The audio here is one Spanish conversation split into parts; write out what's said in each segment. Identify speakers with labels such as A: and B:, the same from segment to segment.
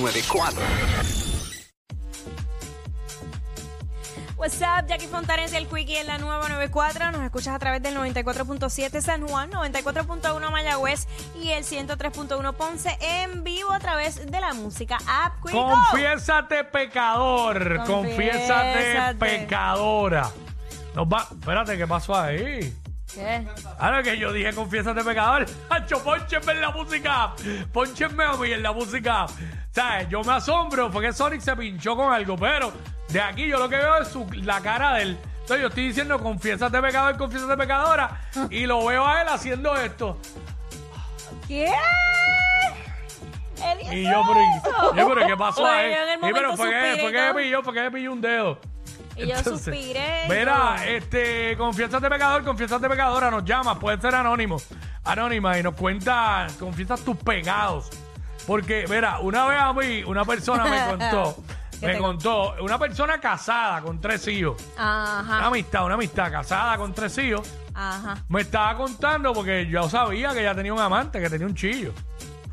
A: 94.
B: What's up, Jackie Fontanes y el Quickie en la nueva 94. Nos escuchas a través del 94.7 San Juan, 94.1 Mayagüez y el 103.1 Ponce en vivo a través de la música app Quico.
C: Confiésate pecador, confiésate
B: Confiésate.
C: pecadora. Nos va, espérate, ¿qué pasó ahí?
B: ¿Qué?
C: Ahora que yo dije confiésate pecador, Hacho, ponchenme en la música, ponchenme a mí en la música. ¿Sabes? Yo me asombro, fue que Sonic se pinchó con algo, pero de aquí yo lo que veo es su- la cara de él. Entonces yo estoy diciendo confiésate pecador, confiésate pecadora, y lo veo a él haciendo esto.
B: ¿Qué? Él hizo
C: Y yo, pero,
B: eso.
C: yo, pero ¿qué pasó pero fue que,
B: suspiré
C: fue
B: y
C: que me pilló, fue que me pilló un dedo.
B: Y yo suspiré,
C: Mira, este, confiésate pecador, confiésate pecadora, nos llama, puede ser anónimo, anónima, y nos cuenta, confiesas tus pecados. Porque, mira, una vez a mí, una persona me contó,
B: ¿Qué
C: me
B: te
C: contó, una persona casada con tres hijos, una
B: Ajá,
C: amistad, una amistad casada con tres hijos,
B: ajá.
C: me estaba contando porque yo sabía que ella tenía un amante, que tenía un chillo,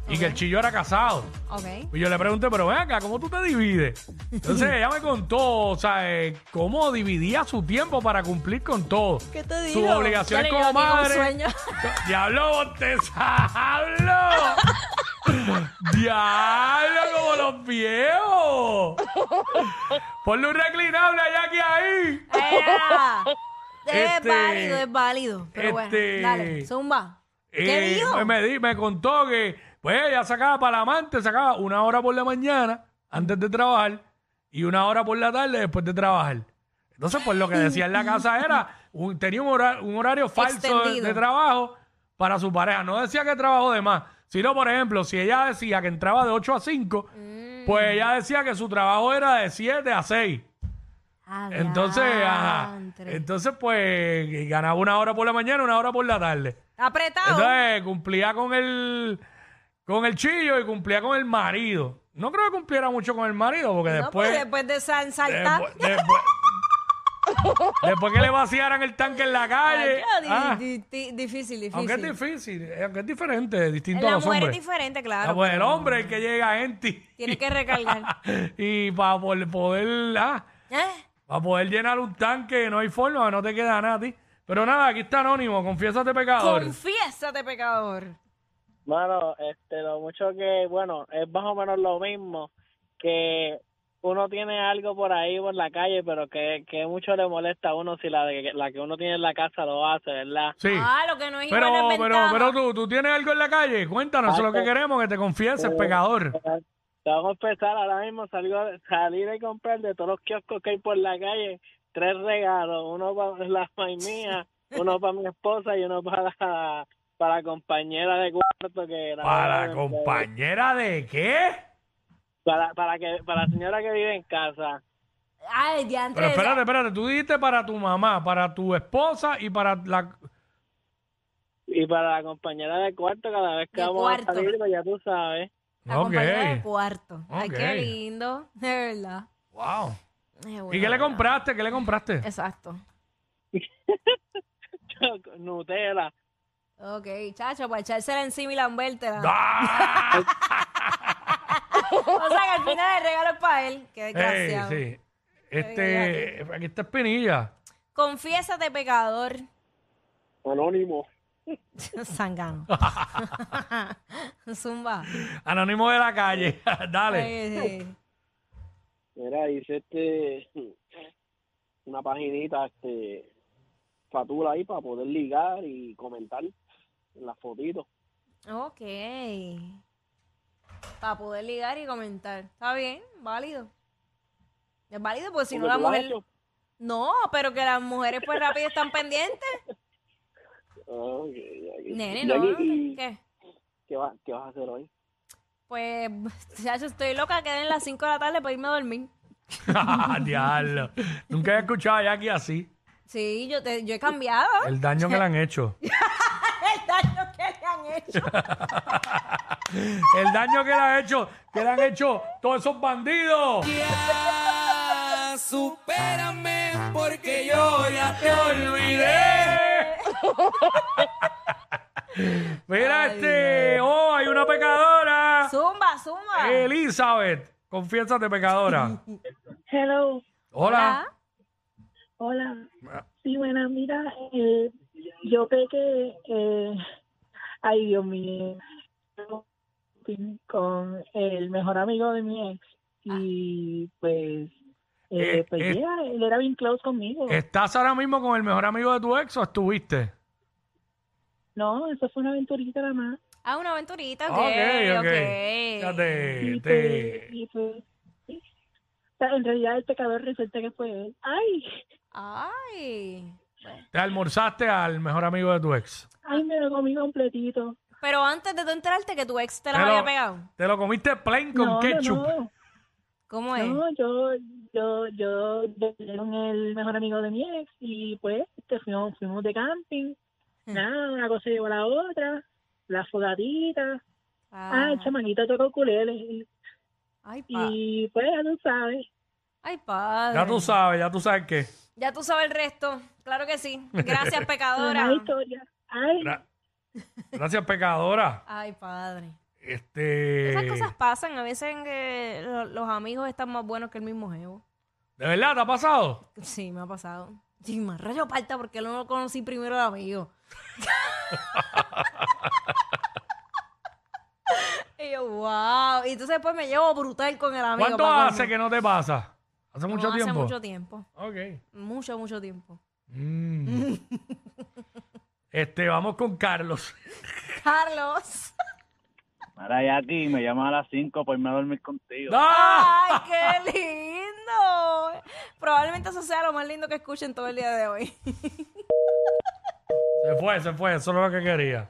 C: y que el chillo era casado.
B: Ok.
C: Y yo le pregunté, pero ven acá, ¿cómo tú te divides? Entonces ella me contó, o sea, eh, cómo dividía su tiempo para cumplir con todo.
B: ¿Qué te
C: Sus
B: digo?
C: obligaciones
B: Dale, yo
C: como madre.
B: sueño.
C: Diablo, hablo. Diablo, como los viejos. Ponle un reclinable allá aquí ahí.
B: Es
C: Este,
B: válido, es válido. Pero
C: este,
B: bueno, dale, zumba. ¿Qué
C: Eh,
B: dijo?
C: Me, di- me contó que, pues ella sacaba para la amante, sacaba una hora por la mañana antes de trabajar y una hora por la tarde después de trabajar. Entonces, pues lo que decía en la casa era, un- tenía un, hora- un horario falso de, trabajo para su pareja. No decía que trabajó de más, sino, por ejemplo, si ella decía que entraba de 8 a 5,
B: Mm.
C: pues ella decía que su trabajo era de 7 a 6. Entonces, ajá, entonces, pues, ganaba una hora por la mañana, una hora por la tarde.
B: Apretado.
C: Entonces cumplía con el con el chillo y cumplía con el marido. No creo que cumpliera mucho con el marido, porque
B: no,
C: después,
B: pues después de saltar.
C: después, después, después que le vaciaran el tanque en la calle.
B: Ay,
C: ah,
B: di- di- difícil, difícil.
C: aunque es difícil, eh, aunque es diferente, distinto a
B: La
C: los
B: mujer
C: hombres.
B: es diferente, claro.
C: Ah, pues el hombre es el que llega a gente.
B: Tiene que recargar.
C: y para poder, ah,
B: ¿Eh?
C: para poder llenar un tanque, no hay forma, no te queda nada a ti. Pero nada, aquí está Anónimo, confiésate pecador.
B: Confiésate, pecador.
D: Mano, este, lo mucho que, bueno, es más o menos lo mismo que uno tiene algo por ahí por la calle, pero que, que mucho le molesta a uno si la, de, la que uno tiene en la casa lo hace, ¿verdad?
C: sí.
B: Ah, lo que no es
C: Pero,
B: igual no es
C: pero,
B: ventaja.
C: pero tú, tú tienes algo en la calle, cuéntanos, eso es lo que queremos, que te confieses, pecador.
D: Te voy a empezar ahora mismo, salgo, salir y comprar de todos los kioscos que hay por la calle, tres regalos, uno para la mía, uno para mi esposa y uno para la, para la compañera de cuarto que la
C: ¿Para compañera de qué?
D: para, para que para la señora que vive en casa.
B: Ay, diantre.
C: Pero espérate, espérate, tú dijiste para tu mamá, para tu esposa y para la...
D: Y para la compañera de cuarto, cada vez que
B: De
D: vamos
B: cuarto.
D: a salir, pues ya tú sabes.
B: La
C: Ok.
B: compañera de cuarto. Ay,
C: Ok.
B: qué lindo. De verdad.
C: Wow.
B: Ay,
C: ¿Y qué le
B: ¿verdad?
C: compraste? ¿Qué le compraste?
B: Exacto.
D: Nutella.
B: Ok, chacho, para echársela encima y lambértela.
C: ¡Ah!
B: O sea que al final el regalo es para él. Qué
C: Ey,
B: desgraciado.
C: sí. Este, aquí está Espinilla.
B: Confiésate, pecador.
D: Anónimo.
B: Sangano. Zumba.
C: Anónimo de la calle. Dale.
B: Ay, sí.
D: Mira, hice este una paginita, este fatula ahí para poder ligar y comentar en las fotitos.
B: Ok. Para poder ligar y comentar. Está bien, válido. Es válido porque si no la mujer...
D: hecho.
B: No, pero que las mujeres pues rápido están pendientes.
D: Ya
B: Nene,
D: ya
B: ¿no? ¿Qué?
D: ¿qué, va- ¿Qué vas a hacer hoy?
B: Pues, chacho, estoy loca que den las 5 de la tarde para irme a dormir.
C: Diablo. Nunca he escuchado a Jackie así.
B: Sí, yo, te, yo he cambiado.
C: El daño que le han hecho.
B: El daño que le han hecho.
C: El daño que le han hecho, que le han hecho todos esos bandidos.
E: Ya, supérame porque yo ya te olvidé.
C: Mira, este. Oh, hay una pecadora.
B: Zumba, zumba.
C: Elizabeth, confiésate pecadora.
A: Hello,
C: Hola.
A: hola. Sí, bueno, mira, eh, yo pequé, eh, ay Dios mío, con el mejor amigo de mi ex y pues,
C: Eh,
A: eh, pues
C: eh,
A: yeah, él era bien close conmigo.
C: ¿Estás ahora mismo con el mejor amigo de tu ex o estuviste?
A: No, eso fue una aventurita nada más.
B: Ah, una aventurita, ok,
C: Ok, ok.
B: ok.
C: Fíjate,
A: Y
C: te-
A: pues, y pues, sí. O sea, en realidad el pecador resulta que fue él. Ay,
B: Ay.
C: Te almorzaste al mejor amigo de tu ex.
A: ay, me lo comí completito.
B: Pero antes de tú enterarte que tu ex te la
C: Te lo-
B: había pegado.
C: Te lo comiste plain con
A: no,
C: ketchup.
A: No.
B: ¿Cómo es?
A: No, yo, yo, yo, yo con el mejor amigo de mi ex y pues este, fuimos, fuimos de camping. Nada, una cosa llevó a la otra, la fogatita. Ah, el chamaquito tocó ukulele. Y,
B: Ay, pa-
A: y pues ya tú sabes.
B: Ay, padre.
C: Ya tú sabes, ya tú sabes qué.
B: Ya tú sabes el resto. Claro que sí. Gracias, pecadora.
A: Una historia. Ay,
C: Gra- Gracias, pecadora.
B: Ay, padre.
C: Este.
B: Esas cosas pasan. A veces en que lo- los amigos están más buenos que el mismo jevo.
C: ¿De verdad te ha pasado?
B: Sí, me ha pasado. Sí, más rayo parta porque no lo conocí primero el amigo. y yo, wow. Y entonces después me llevo brutal con el amigo.
C: ¿Cuánto
B: pa'
C: hace que no te pasa? ¿Hace
B: No,
C: mucho tiempo?
B: Hace mucho tiempo.
C: Ok.
B: Mucho, mucho tiempo.
C: Mm. este, vamos con Carlos.
B: Carlos.
F: Mira, Jackie, me llamas a las 5 por irme a dormir contigo.
C: ¡Ah!
B: ¡Ay, qué lindo! Probablemente eso sea lo más lindo que escuchen todo el día de hoy.
C: Se fue, se fue. Eso es lo que quería.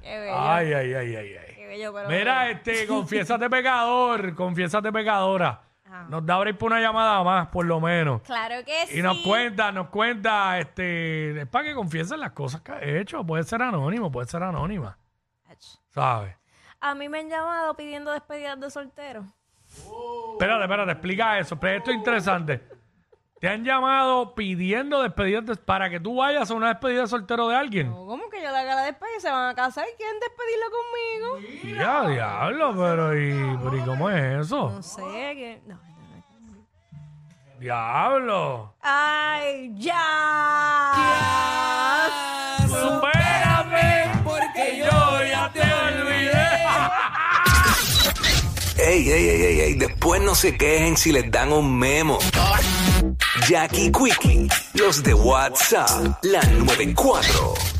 B: qué bello.
C: Ay, ay, ay, ay, ay.
B: Qué bello, pero.
C: Mira, este, confiésate pecador, confiésate pecadora.
B: Ajá.
C: Nos da break por una llamada más, por lo menos.
B: Claro que sí.
C: Y nos cuenta, nos cuenta, este, es para que confiesen las cosas que ha hecho. Puede ser anónimo, puede ser anónima, ¿sabes?
B: A mí me han llamado pidiendo despedidas de soltero.
C: Espérate, espérate, explica eso. Pero esto es interesante. Te han llamado pidiendo despedidas de- para que tú vayas a una despedida de soltero de alguien.
B: No, ¿Cómo que yo le haga la despedida y se van a casar y quieren despedirla conmigo?
C: Ya, diablo, pero ¿y, pero ¿y cómo es eso?
B: No sé, que. No, no, no.
C: Diablo.
B: ¡Ay, ya!
C: Supérame, porque yo ya te olvidé.
G: Ey, ey, ey, ey, ey, después no se quejen si les dan un memo. Jackie Quickie, los de WhatsApp, la 94.